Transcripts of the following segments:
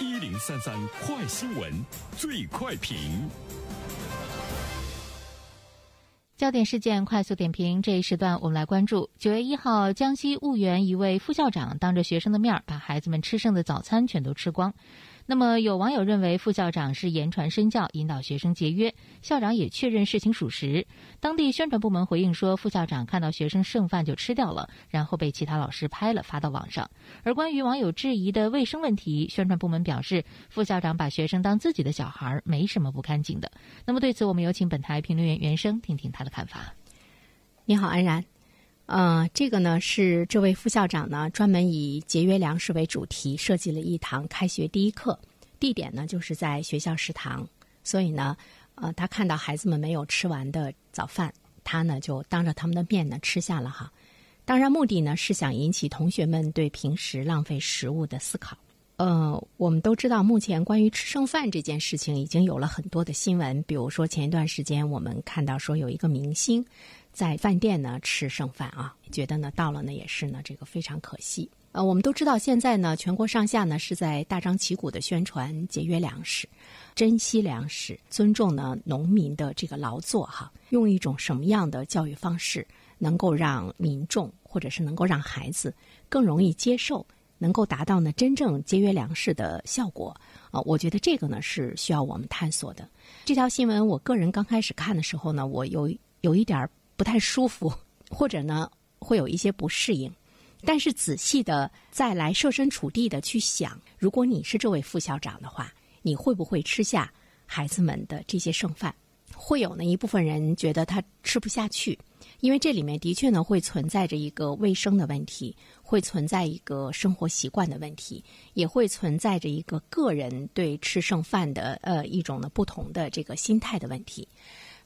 一零三三快新闻，最快评。焦点事件快速点评，这一时段我们来关注：九月一号，江西婺源一位副校长当着学生的面把孩子们吃剩的早餐全都吃光。那么有网友认为副校长是言传身教，引导学生节约。校长也确认事情属实。当地宣传部门回应说，副校长看到学生剩饭就吃掉了，然后被其他老师拍了发到网上。而关于网友质疑的卫生问题，宣传部门表示，副校长把学生当自己的小孩，没什么不干净的。那么对此，我们有请本台评论员袁生听听他的看法。你好，安然。呃，这个呢是这位副校长呢专门以节约粮食为主题设计了一堂开学第一课，地点呢就是在学校食堂。所以呢，呃，他看到孩子们没有吃完的早饭，他呢就当着他们的面呢吃下了哈。当然，目的呢是想引起同学们对平时浪费食物的思考。呃，我们都知道，目前关于吃剩饭这件事情已经有了很多的新闻，比如说前一段时间我们看到说有一个明星。在饭店呢吃剩饭啊，觉得呢到了呢也是呢这个非常可惜。呃，我们都知道现在呢全国上下呢是在大张旗鼓的宣传节约粮食、珍惜粮食、尊重呢农民的这个劳作哈。用一种什么样的教育方式能够让民众或者是能够让孩子更容易接受，能够达到呢真正节约粮食的效果啊？我觉得这个呢是需要我们探索的。这条新闻我个人刚开始看的时候呢，我有有一点儿。不太舒服，或者呢会有一些不适应，但是仔细的再来设身处地的去想，如果你是这位副校长的话，你会不会吃下孩子们的这些剩饭？会有呢一部分人觉得他吃不下去，因为这里面的确呢会存在着一个卫生的问题，会存在一个生活习惯的问题，也会存在着一个个人对吃剩饭的呃一种呢不同的这个心态的问题。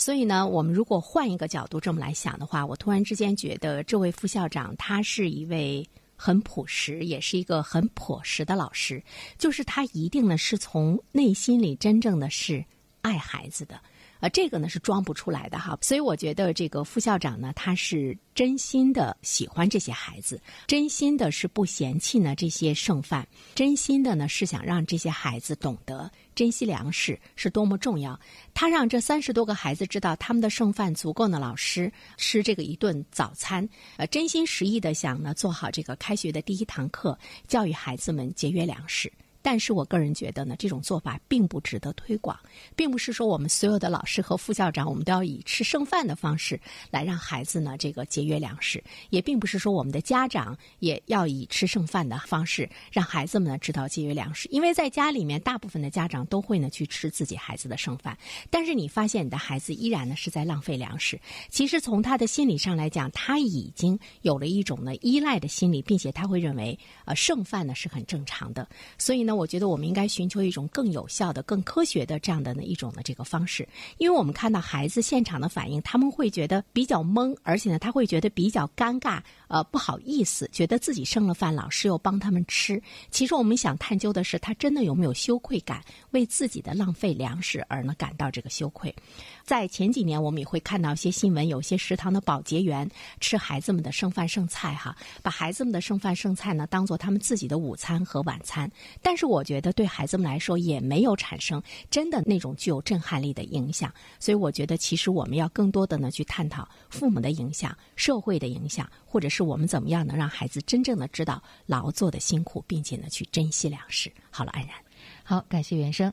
所以呢，我们如果换一个角度这么来想的话，我突然之间觉得这位副校长他是一位很朴实，也是一个很朴实的老师，就是他一定呢是从内心里真正的是爱孩子的。啊，这个呢是装不出来的哈，所以我觉得这个副校长呢，他是真心的喜欢这些孩子，真心的是不嫌弃呢这些剩饭，真心的呢是想让这些孩子懂得珍惜粮食是多么重要。他让这三十多个孩子知道，他们的剩饭足够呢，老师吃这个一顿早餐，呃，真心实意的想呢做好这个开学的第一堂课，教育孩子们节约粮食。但是我个人觉得呢，这种做法并不值得推广，并不是说我们所有的老师和副校长，我们都要以吃剩饭的方式来让孩子呢这个节约粮食，也并不是说我们的家长也要以吃剩饭的方式让孩子们呢知道节约粮食。因为在家里面，大部分的家长都会呢去吃自己孩子的剩饭，但是你发现你的孩子依然呢是在浪费粮食。其实从他的心理上来讲，他已经有了一种呢依赖的心理，并且他会认为呃剩饭呢是很正常的，所以呢。那我觉得我们应该寻求一种更有效的、更科学的这样的呢一种的这个方式，因为我们看到孩子现场的反应，他们会觉得比较懵，而且呢，他会觉得比较尴尬，呃，不好意思，觉得自己剩了饭，老师又帮他们吃。其实我们想探究的是，他真的有没有羞愧感，为自己的浪费粮食而呢感到这个羞愧。在前几年，我们也会看到一些新闻，有些食堂的保洁员吃孩子们的剩饭剩菜，哈，把孩子们的剩饭剩菜呢当做他们自己的午餐和晚餐，但是。我觉得对孩子们来说也没有产生真的那种具有震撼力的影响，所以我觉得其实我们要更多的呢去探讨父母的影响、社会的影响，或者是我们怎么样能让孩子真正的知道劳作的辛苦，并且呢去珍惜粮食。好了，安然，好，感谢原生，